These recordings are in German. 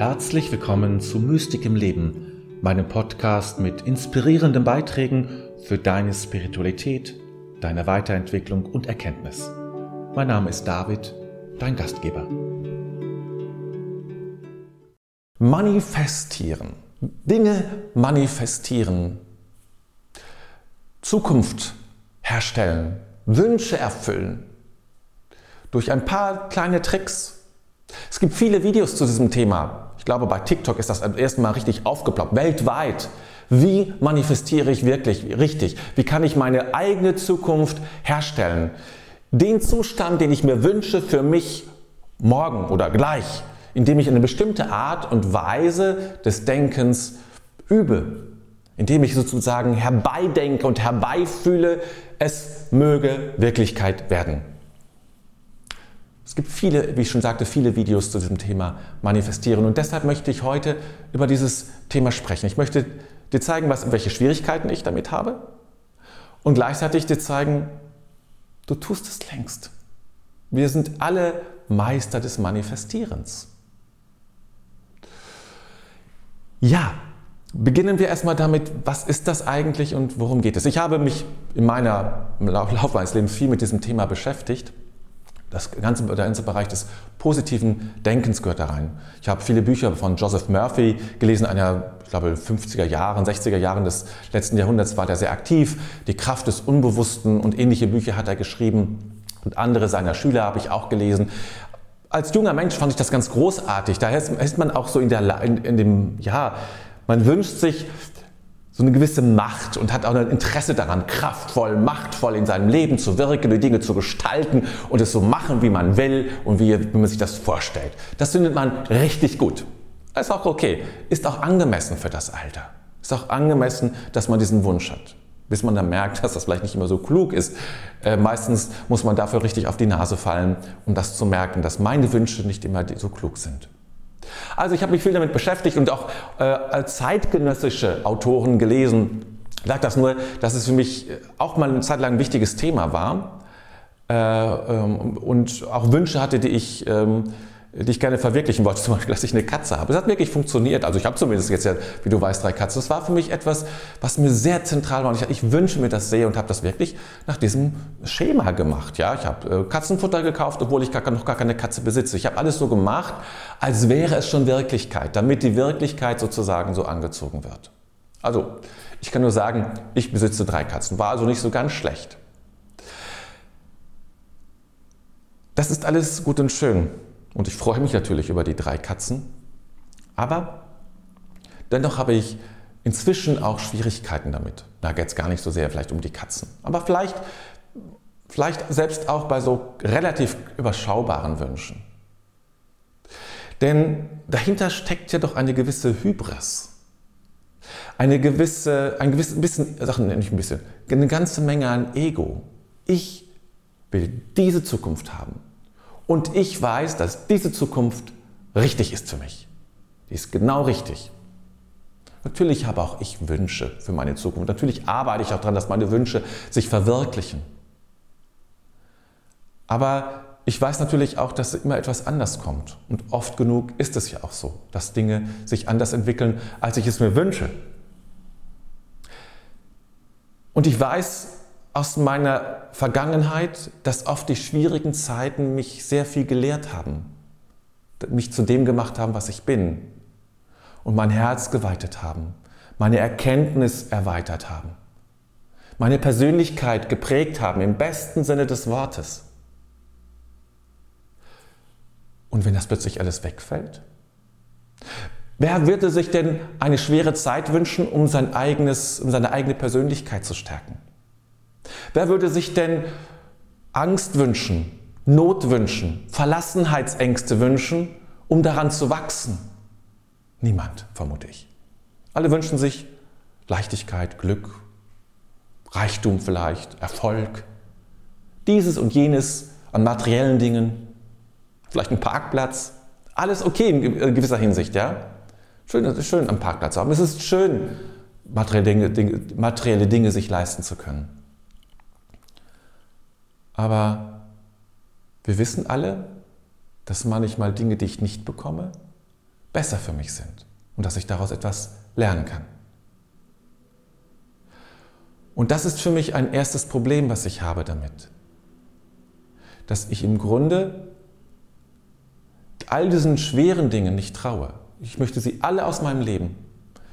Herzlich willkommen zu Mystik im Leben, meinem Podcast mit inspirierenden Beiträgen für deine Spiritualität, deine Weiterentwicklung und Erkenntnis. Mein Name ist David, dein Gastgeber. Manifestieren. Dinge manifestieren. Zukunft herstellen. Wünsche erfüllen. Durch ein paar kleine Tricks. Es gibt viele Videos zu diesem Thema. Ich glaube, bei TikTok ist das am ersten Mal richtig aufgeploppt. Weltweit. Wie manifestiere ich wirklich richtig? Wie kann ich meine eigene Zukunft herstellen? Den Zustand, den ich mir wünsche für mich morgen oder gleich, indem ich eine bestimmte Art und Weise des Denkens übe, indem ich sozusagen herbeidenke und herbeifühle, es möge Wirklichkeit werden. Es gibt viele, wie ich schon sagte, viele Videos zu diesem Thema manifestieren und deshalb möchte ich heute über dieses Thema sprechen. Ich möchte dir zeigen, was, welche Schwierigkeiten ich damit habe und gleichzeitig dir zeigen, du tust es längst. Wir sind alle Meister des Manifestierens. Ja, beginnen wir erstmal damit, was ist das eigentlich und worum geht es? Ich habe mich in meiner im meines Lebens viel mit diesem Thema beschäftigt das ganze, der ganze Bereich des positiven Denkens gehört da rein. Ich habe viele Bücher von Joseph Murphy gelesen, einer, ich glaube, 50er Jahren, 60er Jahren des letzten Jahrhunderts war der sehr aktiv. Die Kraft des Unbewussten und ähnliche Bücher hat er geschrieben. Und andere seiner Schüler habe ich auch gelesen. Als junger Mensch fand ich das ganz großartig. Da ist man auch so in, der, in, in dem, ja, man wünscht sich so eine gewisse Macht und hat auch ein Interesse daran, kraftvoll, machtvoll in seinem Leben zu wirken, die Dinge zu gestalten und es so machen, wie man will und wie, wie man sich das vorstellt. Das findet man richtig gut. Ist auch okay. Ist auch angemessen für das Alter. Ist auch angemessen, dass man diesen Wunsch hat. Bis man dann merkt, dass das vielleicht nicht immer so klug ist. Äh, meistens muss man dafür richtig auf die Nase fallen, um das zu merken, dass meine Wünsche nicht immer so klug sind. Also ich habe mich viel damit beschäftigt und auch äh, zeitgenössische Autoren gelesen. Ich sage das nur, dass es für mich auch mal eine Zeit lang ein wichtiges Thema war äh, ähm, und auch Wünsche hatte, die ich ähm, die ich gerne verwirklichen wollte, zum Beispiel, dass ich eine Katze habe. Es hat wirklich funktioniert. Also ich habe zumindest jetzt ja, wie du weißt, drei Katzen. Das war für mich etwas, was mir sehr zentral war. Und ich, ich wünsche mir das sehr und habe das wirklich nach diesem Schema gemacht. Ja, ich habe äh, Katzenfutter gekauft, obwohl ich gar, noch gar keine Katze besitze. Ich habe alles so gemacht, als wäre es schon Wirklichkeit, damit die Wirklichkeit sozusagen so angezogen wird. Also, ich kann nur sagen, ich besitze drei Katzen. War also nicht so ganz schlecht. Das ist alles gut und schön. Und ich freue mich natürlich über die drei Katzen. Aber dennoch habe ich inzwischen auch Schwierigkeiten damit. Da geht es gar nicht so sehr vielleicht um die Katzen. Aber vielleicht, vielleicht selbst auch bei so relativ überschaubaren Wünschen. Denn dahinter steckt ja doch eine gewisse Hybris. Eine gewisse, ein gewisses bisschen, Sachen nicht ein bisschen, eine ganze Menge an Ego. Ich will diese Zukunft haben. Und ich weiß, dass diese Zukunft richtig ist für mich. Die ist genau richtig. Natürlich habe auch ich Wünsche für meine Zukunft. Natürlich arbeite ich auch daran, dass meine Wünsche sich verwirklichen. Aber ich weiß natürlich auch, dass immer etwas anders kommt. Und oft genug ist es ja auch so, dass Dinge sich anders entwickeln, als ich es mir wünsche. Und ich weiß aus meiner Vergangenheit, dass oft die schwierigen Zeiten mich sehr viel gelehrt haben, mich zu dem gemacht haben, was ich bin und mein Herz geweitet haben, meine Erkenntnis erweitert haben, meine Persönlichkeit geprägt haben im besten Sinne des Wortes. Und wenn das plötzlich alles wegfällt? Wer würde sich denn eine schwere Zeit wünschen, um, sein eigenes, um seine eigene Persönlichkeit zu stärken? Wer würde sich denn Angst wünschen, Not wünschen, Verlassenheitsängste wünschen, um daran zu wachsen? Niemand, vermute ich. Alle wünschen sich Leichtigkeit, Glück, Reichtum vielleicht, Erfolg, dieses und jenes an materiellen Dingen, vielleicht ein Parkplatz, alles okay in gewisser Hinsicht, ja? Schön, es ist schön, am Parkplatz zu haben. Es ist schön, materielle Dinge, Dinge, materielle Dinge sich leisten zu können. Aber wir wissen alle, dass manchmal Dinge, die ich nicht bekomme, besser für mich sind und dass ich daraus etwas lernen kann. Und das ist für mich ein erstes Problem, was ich habe damit. Dass ich im Grunde all diesen schweren Dingen nicht traue. Ich möchte sie alle aus meinem Leben.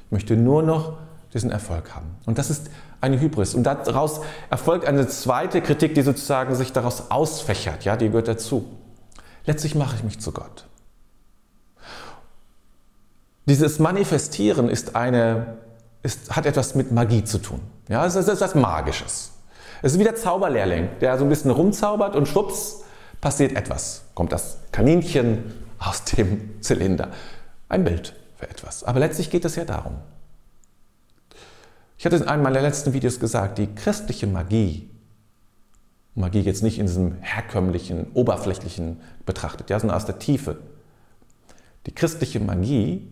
Ich möchte nur noch diesen Erfolg haben. Und das ist eine Hybris. Und daraus erfolgt eine zweite Kritik, die sozusagen sich daraus ausfächert. Ja, die gehört dazu. Letztlich mache ich mich zu Gott. Dieses Manifestieren ist eine, ist, hat etwas mit Magie zu tun. Ja, es ist etwas Magisches. Es ist wie der Zauberlehrling, der so ein bisschen rumzaubert und schwupps, passiert etwas. Kommt das Kaninchen aus dem Zylinder. Ein Bild für etwas. Aber letztlich geht es ja darum. Ich hatte in einem meiner letzten Videos gesagt, die christliche Magie, Magie jetzt nicht in diesem herkömmlichen, oberflächlichen betrachtet, ja, sondern aus der Tiefe. Die christliche Magie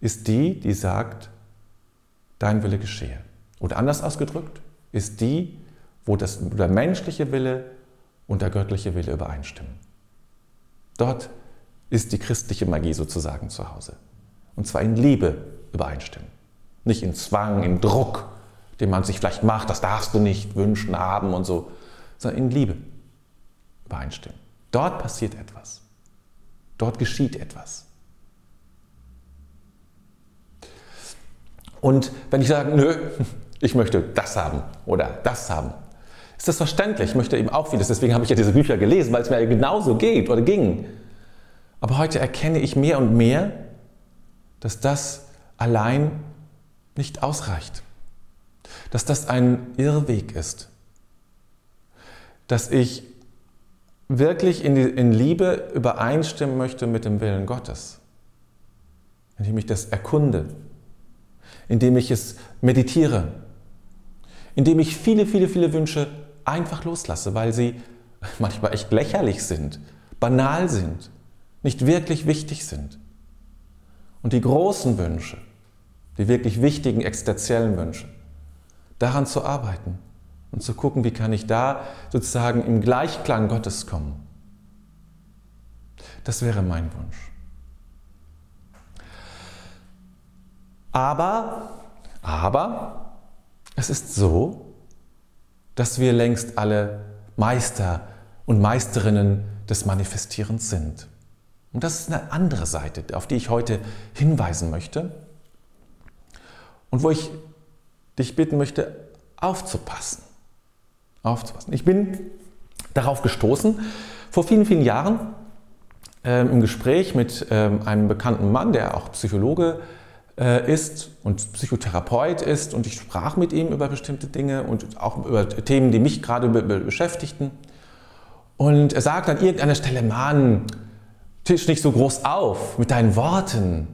ist die, die sagt, dein Wille geschehe. Oder anders ausgedrückt, ist die, wo, das, der menschliche Wille und der göttliche Wille übereinstimmen. Dort ist die christliche Magie sozusagen zu Hause. Und zwar in Liebe übereinstimmen. Nicht in Zwang, in Druck, den man sich vielleicht macht, das darfst du nicht wünschen, haben und so, sondern in Liebe übereinstimmen. Dort passiert etwas. Dort geschieht etwas. Und wenn ich sage, nö, ich möchte das haben oder das haben, ist das verständlich. Ich möchte eben auch vieles. Deswegen habe ich ja diese Bücher gelesen, weil es mir genauso geht oder ging. Aber heute erkenne ich mehr und mehr, dass das allein nicht ausreicht. Dass das ein Irrweg ist. Dass ich wirklich in, die, in Liebe übereinstimmen möchte mit dem Willen Gottes. Indem ich das erkunde, indem ich es meditiere, indem ich viele, viele, viele Wünsche einfach loslasse, weil sie manchmal echt lächerlich sind, banal sind, nicht wirklich wichtig sind. Und die großen Wünsche, die wirklich wichtigen existenziellen Wünsche, daran zu arbeiten und zu gucken, wie kann ich da sozusagen im Gleichklang Gottes kommen. Das wäre mein Wunsch. Aber, aber, es ist so, dass wir längst alle Meister und Meisterinnen des Manifestierens sind. Und das ist eine andere Seite, auf die ich heute hinweisen möchte und wo ich dich bitten möchte, aufzupassen. Aufzupassen. Ich bin darauf gestoßen, vor vielen, vielen Jahren äh, im Gespräch mit äh, einem bekannten Mann, der auch Psychologe äh, ist und Psychotherapeut ist und ich sprach mit ihm über bestimmte Dinge und auch über Themen, die mich gerade beschäftigten. Und er sagt an irgendeiner Stelle, Mann, Tisch nicht so groß auf mit deinen Worten.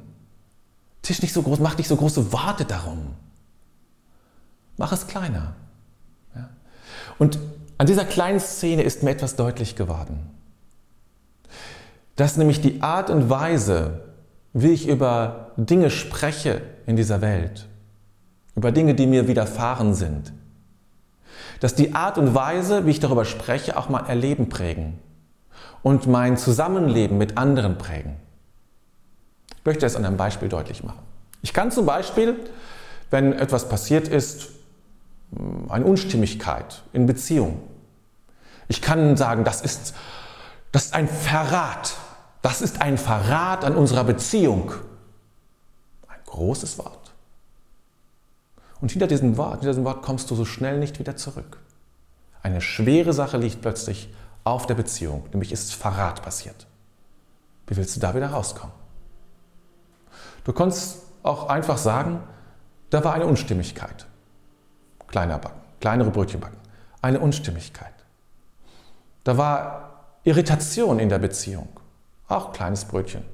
Tisch nicht so groß, mach nicht so große Worte darum. Mach es kleiner. Ja? Und an dieser kleinen Szene ist mir etwas deutlich geworden. Dass nämlich die Art und Weise, wie ich über Dinge spreche in dieser Welt, über Dinge, die mir widerfahren sind, dass die Art und Weise, wie ich darüber spreche, auch mein Erleben prägen und mein Zusammenleben mit anderen prägen. Ich möchte es an einem Beispiel deutlich machen. Ich kann zum Beispiel, wenn etwas passiert ist, eine Unstimmigkeit in Beziehung. Ich kann sagen, das ist, das ist ein Verrat. Das ist ein Verrat an unserer Beziehung. Ein großes Wort. Und hinter diesem Wort, hinter diesem Wort kommst du so schnell nicht wieder zurück. Eine schwere Sache liegt plötzlich auf der Beziehung, nämlich ist Verrat passiert. Wie willst du da wieder rauskommen? Du kannst auch einfach sagen, da war eine Unstimmigkeit. Kleiner Backen, kleinere Brötchen backen. Eine Unstimmigkeit. Da war Irritation in der Beziehung. Auch kleines Brötchen.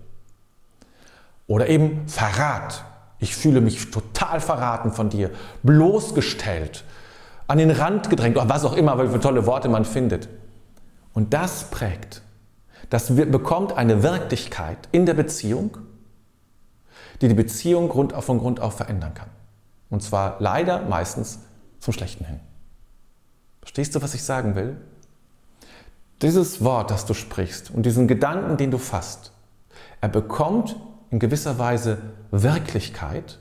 Oder eben Verrat. Ich fühle mich total verraten von dir, bloßgestellt, an den Rand gedrängt, oder was auch immer, welche tolle Worte man findet. Und das prägt. Das bekommt eine Wirklichkeit in der Beziehung, die die Beziehung Grund auf, von Grund auf verändern kann. Und zwar leider meistens zum Schlechten hin. Verstehst du, was ich sagen will? Dieses Wort, das du sprichst und diesen Gedanken, den du fasst, Er bekommt in gewisser Weise Wirklichkeit,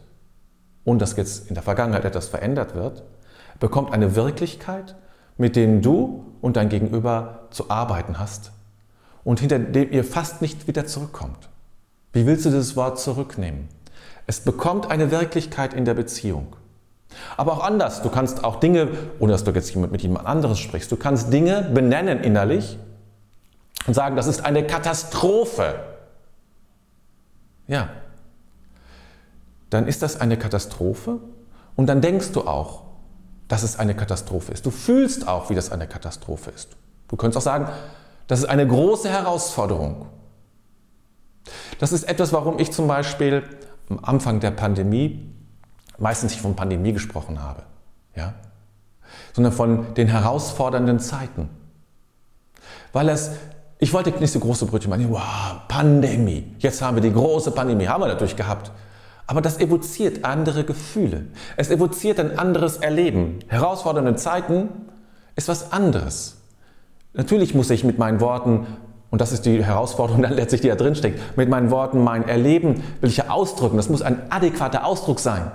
und dass jetzt in der Vergangenheit etwas verändert wird, bekommt eine Wirklichkeit, mit denen du und dein Gegenüber zu arbeiten hast und hinter dem ihr fast nicht wieder zurückkommt. Wie willst du dieses Wort zurücknehmen? Es bekommt eine Wirklichkeit in der Beziehung. Aber auch anders. Du kannst auch Dinge, ohne dass du jetzt mit jemand anderes sprichst, du kannst Dinge benennen innerlich und sagen, das ist eine Katastrophe. Ja. Dann ist das eine Katastrophe und dann denkst du auch, dass es eine Katastrophe ist. Du fühlst auch, wie das eine Katastrophe ist. Du könntest auch sagen, das ist eine große Herausforderung. Das ist etwas, warum ich zum Beispiel am Anfang der Pandemie meistens nicht von Pandemie gesprochen habe, ja? sondern von den herausfordernden Zeiten. Weil es, ich wollte nicht so große Brötchen machen, wow, Pandemie, jetzt haben wir die große Pandemie, haben wir natürlich gehabt. Aber das evoziert andere Gefühle. Es evoziert ein anderes Erleben. Herausfordernde Zeiten ist was anderes. Natürlich muss ich mit meinen Worten, und das ist die Herausforderung dann letztlich, die da drin steckt, mit meinen Worten mein Erleben will ich ja ausdrücken. Das muss ein adäquater Ausdruck sein.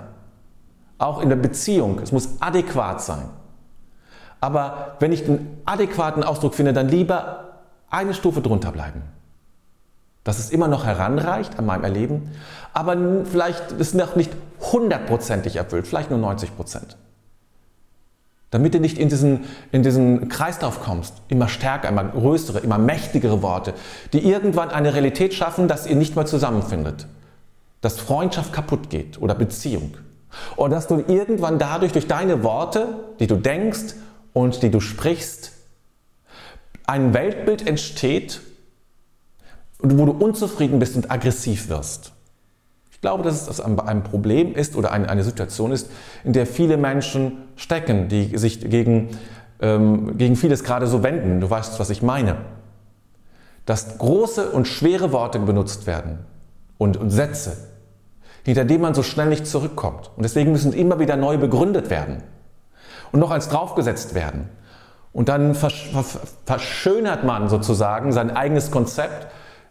Auch in der Beziehung. Es muss adäquat sein. Aber wenn ich einen adäquaten Ausdruck finde, dann lieber eine Stufe drunter bleiben. Dass es immer noch heranreicht an meinem Erleben, aber vielleicht ist noch nicht hundertprozentig erfüllt, vielleicht nur 90 Prozent. Damit du nicht in diesen, in diesen Kreislauf kommst, immer stärker, immer größere, immer mächtigere Worte, die irgendwann eine Realität schaffen, dass ihr nicht mehr zusammenfindet. Dass Freundschaft kaputt geht oder Beziehung. Und dass du irgendwann dadurch, durch deine Worte, die du denkst und die du sprichst, ein Weltbild entsteht, wo du unzufrieden bist und aggressiv wirst. Ich glaube, dass es ein Problem ist oder eine, Situation ist, in der viele Menschen stecken, die sich gegen, ähm, gegen vieles gerade so wenden. Du weißt, was ich meine. Dass große und schwere Worte benutzt werden und, und Sätze, hinter dem man so schnell nicht zurückkommt. Und deswegen müssen immer wieder neu begründet werden und noch eins draufgesetzt werden. Und dann verschönert man sozusagen sein eigenes Konzept,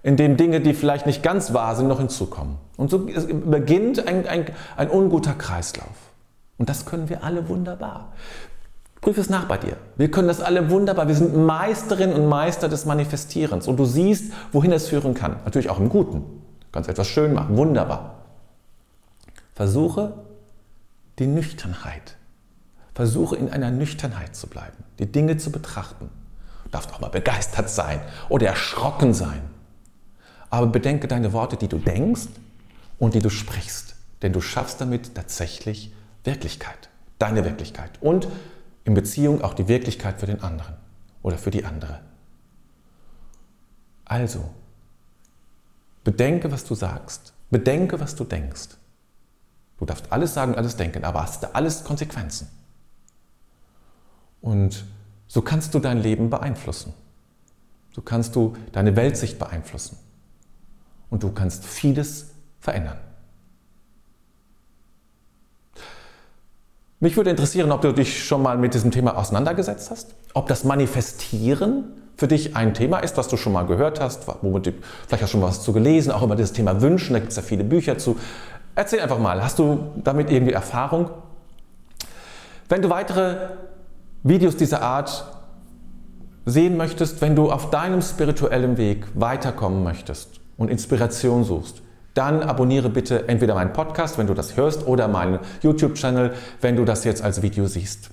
in dem Dinge, die vielleicht nicht ganz wahr sind, noch hinzukommen. Und so beginnt ein, ein, ein unguter Kreislauf. Und das können wir alle wunderbar. Prüf es nach bei dir. Wir können das alle wunderbar. Wir sind Meisterinnen und Meister des Manifestierens. Und du siehst, wohin es führen kann. Natürlich auch im Guten. Du kannst etwas schön machen. Wunderbar. Versuche die Nüchternheit. Versuche in einer Nüchternheit zu bleiben, die Dinge zu betrachten. Du darfst auch mal begeistert sein oder erschrocken sein. Aber bedenke deine Worte, die du denkst und die du sprichst. Denn du schaffst damit tatsächlich Wirklichkeit, deine Wirklichkeit. Und in Beziehung auch die Wirklichkeit für den anderen oder für die andere. Also, bedenke, was du sagst. Bedenke, was du denkst. Du darfst alles sagen, alles denken, aber hast da alles Konsequenzen. Und so kannst du dein Leben beeinflussen. So kannst du deine Weltsicht beeinflussen. Und du kannst vieles verändern. Mich würde interessieren, ob du dich schon mal mit diesem Thema auseinandergesetzt hast, ob das Manifestieren für dich ein Thema ist, was du schon mal gehört hast, womit du, vielleicht hast schon was zu gelesen, auch über dieses Thema Wünschen, da gibt es ja viele Bücher zu. Erzähl einfach mal, hast du damit irgendwie Erfahrung? Wenn du weitere Videos dieser Art sehen möchtest, wenn du auf deinem spirituellen Weg weiterkommen möchtest und Inspiration suchst, dann abonniere bitte entweder meinen Podcast, wenn du das hörst, oder meinen YouTube-Channel, wenn du das jetzt als Video siehst.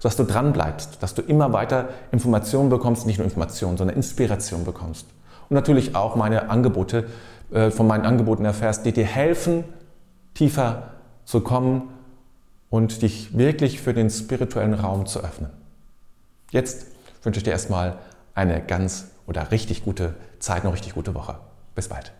Sodass du dran bleibst, dass du immer weiter Informationen bekommst, nicht nur Informationen, sondern Inspiration bekommst. Und natürlich auch meine Angebote, äh, von meinen Angeboten erfährst, die dir helfen, tiefer zu kommen und dich wirklich für den spirituellen Raum zu öffnen. Jetzt wünsche ich dir erstmal eine ganz oder richtig gute Zeit, eine richtig gute Woche. Bis bald.